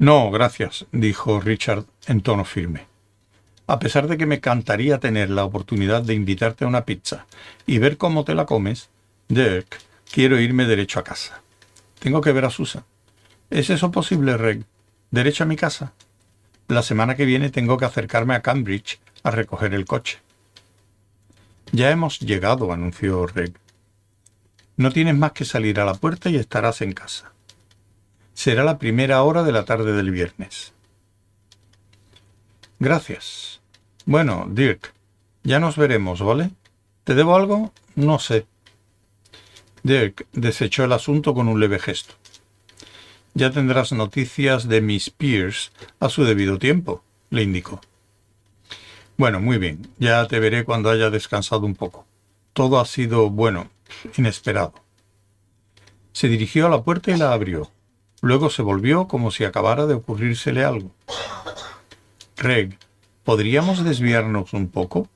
No, gracias, dijo Richard en tono firme. A pesar de que me encantaría tener la oportunidad de invitarte a una pizza y ver cómo te la comes, Dirk, quiero irme derecho a casa. Tengo que ver a Susan. ¿Es eso posible, Reg? ¿Derecho a mi casa? La semana que viene tengo que acercarme a Cambridge a recoger el coche. Ya hemos llegado, anunció Reg. No tienes más que salir a la puerta y estarás en casa. Será la primera hora de la tarde del viernes. Gracias. Bueno, Dirk, ya nos veremos, ¿vale? ¿Te debo algo? No sé. Dirk desechó el asunto con un leve gesto. Ya tendrás noticias de Miss Pierce a su debido tiempo, le indicó. Bueno, muy bien, ya te veré cuando haya descansado un poco. Todo ha sido, bueno, inesperado. Se dirigió a la puerta y la abrió. Luego se volvió como si acabara de ocurrírsele algo. Reg ¿Podríamos desviarnos un poco?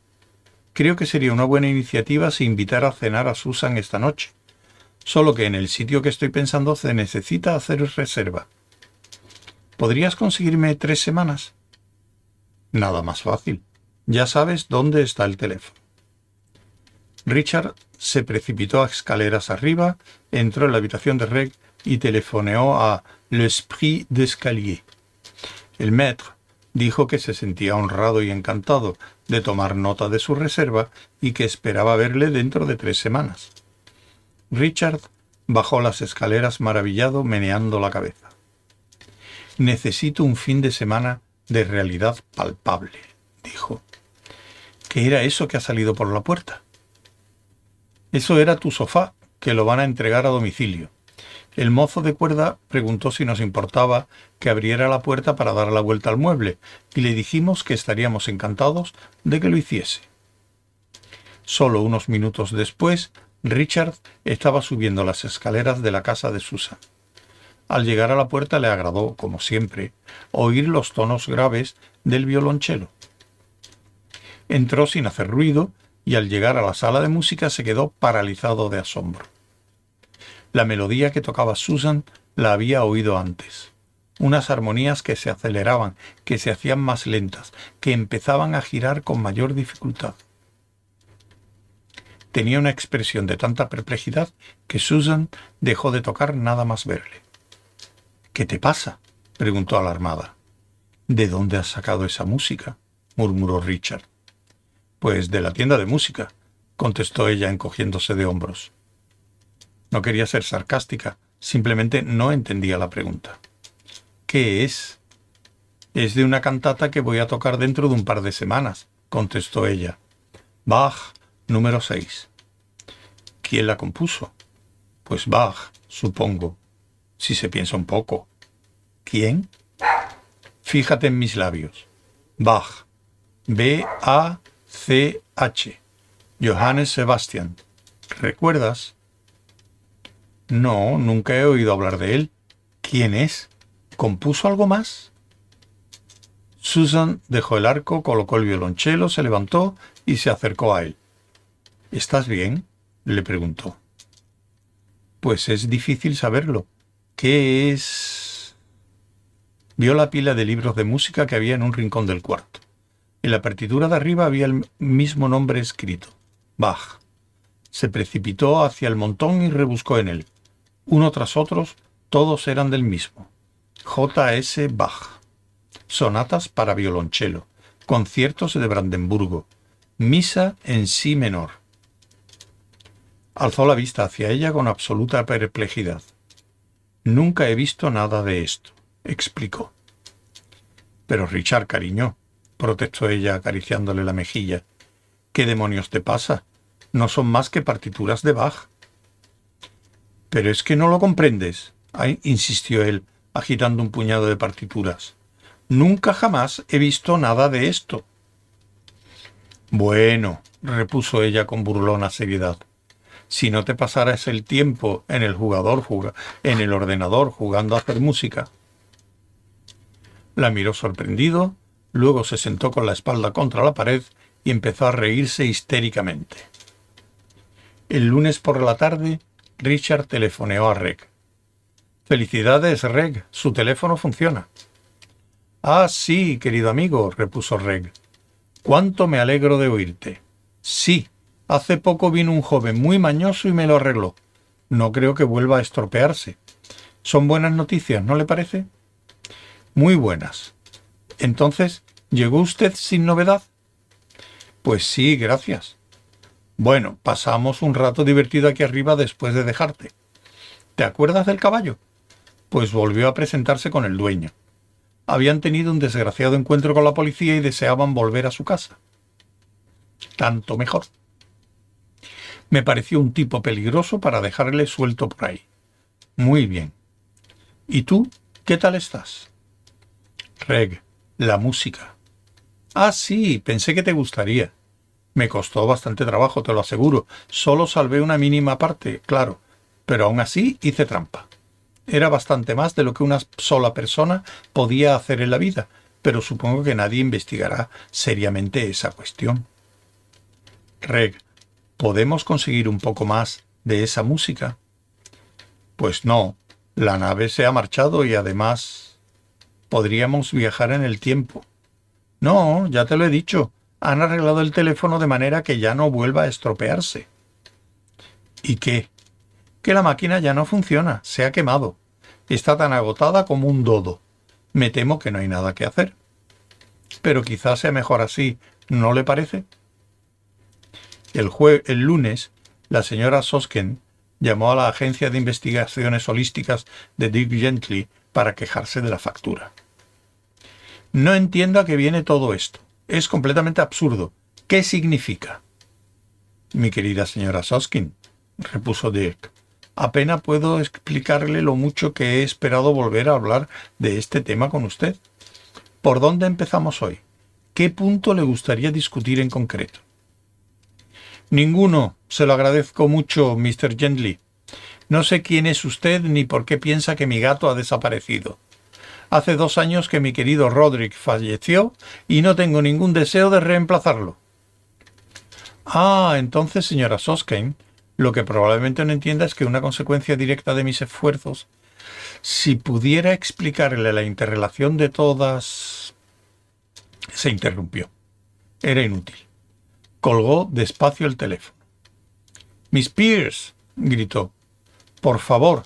Creo que sería una buena iniciativa si invitara a cenar a Susan esta noche. Solo que en el sitio que estoy pensando se necesita hacer reserva. ¿Podrías conseguirme tres semanas? Nada más fácil. Ya sabes dónde está el teléfono. Richard se precipitó a escaleras arriba, entró en la habitación de Reg y telefoneó a L'Esprit d'Escalier. El maître dijo que se sentía honrado y encantado de tomar nota de su reserva y que esperaba verle dentro de tres semanas. Richard bajó las escaleras maravillado, meneando la cabeza. Necesito un fin de semana de realidad palpable, dijo. ¿Qué era eso que ha salido por la puerta? Eso era tu sofá, que lo van a entregar a domicilio. El mozo de cuerda preguntó si nos importaba que abriera la puerta para dar la vuelta al mueble, y le dijimos que estaríamos encantados de que lo hiciese. Solo unos minutos después, Richard estaba subiendo las escaleras de la casa de Susan. Al llegar a la puerta le agradó, como siempre, oír los tonos graves del violonchelo. Entró sin hacer ruido y al llegar a la sala de música se quedó paralizado de asombro. La melodía que tocaba Susan la había oído antes. Unas armonías que se aceleraban, que se hacían más lentas, que empezaban a girar con mayor dificultad. Tenía una expresión de tanta perplejidad que Susan dejó de tocar nada más verle. ¿Qué te pasa? preguntó alarmada. ¿De dónde has sacado esa música? murmuró Richard. Pues de la tienda de música, contestó ella encogiéndose de hombros. No quería ser sarcástica, simplemente no entendía la pregunta. ¿Qué es? Es de una cantata que voy a tocar dentro de un par de semanas, contestó ella. Bach, número 6. ¿Quién la compuso? Pues Bach, supongo, si se piensa un poco. ¿Quién? Fíjate en mis labios. Bach. B-A-C-H. Johannes Sebastian. ¿Recuerdas? No, nunca he oído hablar de él. ¿Quién es? ¿Compuso algo más? Susan dejó el arco, colocó el violonchelo, se levantó y se acercó a él. ¿Estás bien? le preguntó. Pues es difícil saberlo. ¿Qué es? Vio la pila de libros de música que había en un rincón del cuarto. En la partitura de arriba había el mismo nombre escrito, Bach. Se precipitó hacia el montón y rebuscó en él. Uno tras otros, todos eran del mismo. J. S. Bach. Sonatas para violonchelo. Conciertos de Brandenburgo. Misa en si menor. Alzó la vista hacia ella con absoluta perplejidad. Nunca he visto nada de esto, explicó. Pero Richard, cariño, protestó ella acariciándole la mejilla. ¿Qué demonios te pasa? No son más que partituras de Bach. Pero es que no lo comprendes, insistió él, agitando un puñado de partituras. Nunca jamás he visto nada de esto. Bueno, repuso ella con burlona seriedad. Si no te pasaras el tiempo en el jugador en el ordenador jugando a hacer música. La miró sorprendido, luego se sentó con la espalda contra la pared y empezó a reírse histéricamente. El lunes por la tarde Richard telefoneó a Reg. Felicidades, Reg, su teléfono funciona. Ah, sí, querido amigo, repuso Reg. Cuánto me alegro de oírte. Sí, hace poco vino un joven muy mañoso y me lo arregló. No creo que vuelva a estropearse. Son buenas noticias, ¿no le parece? Muy buenas. Entonces, ¿llegó usted sin novedad? Pues sí, gracias. Bueno, pasamos un rato divertido aquí arriba después de dejarte. ¿Te acuerdas del caballo? Pues volvió a presentarse con el dueño. Habían tenido un desgraciado encuentro con la policía y deseaban volver a su casa. Tanto mejor. Me pareció un tipo peligroso para dejarle suelto por ahí. Muy bien. ¿Y tú? ¿Qué tal estás? Reg, la música. Ah, sí, pensé que te gustaría. Me costó bastante trabajo, te lo aseguro. Solo salvé una mínima parte, claro, pero aún así hice trampa. Era bastante más de lo que una sola persona podía hacer en la vida, pero supongo que nadie investigará seriamente esa cuestión. Reg, ¿podemos conseguir un poco más de esa música? Pues no, la nave se ha marchado y además podríamos viajar en el tiempo. No, ya te lo he dicho, han arreglado el teléfono de manera que ya no vuelva a estropearse. ¿Y qué? Que la máquina ya no funciona, se ha quemado. Está tan agotada como un dodo. Me temo que no hay nada que hacer. Pero quizás sea mejor así, ¿no le parece? El, el lunes, la señora Sosken llamó a la agencia de investigaciones holísticas de Dick Gently para quejarse de la factura. No entiendo a qué viene todo esto es completamente absurdo. ¿Qué significa? Mi querida señora Soskin, repuso Dirk, apenas puedo explicarle lo mucho que he esperado volver a hablar de este tema con usted. ¿Por dónde empezamos hoy? ¿Qué punto le gustaría discutir en concreto? Ninguno. Se lo agradezco mucho, Mr. Gently. No sé quién es usted ni por qué piensa que mi gato ha desaparecido. Hace dos años que mi querido Roderick falleció y no tengo ningún deseo de reemplazarlo. Ah, entonces, señora Soskane, lo que probablemente no entienda es que una consecuencia directa de mis esfuerzos, si pudiera explicarle la interrelación de todas... se interrumpió. Era inútil. Colgó despacio el teléfono. Miss Pierce, gritó. Por favor,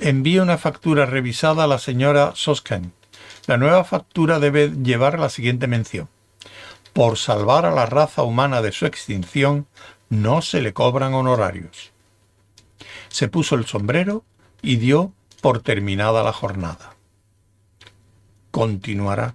Envíe una factura revisada a la señora Sosken. La nueva factura debe llevar la siguiente mención. Por salvar a la raza humana de su extinción, no se le cobran honorarios. Se puso el sombrero y dio por terminada la jornada. Continuará.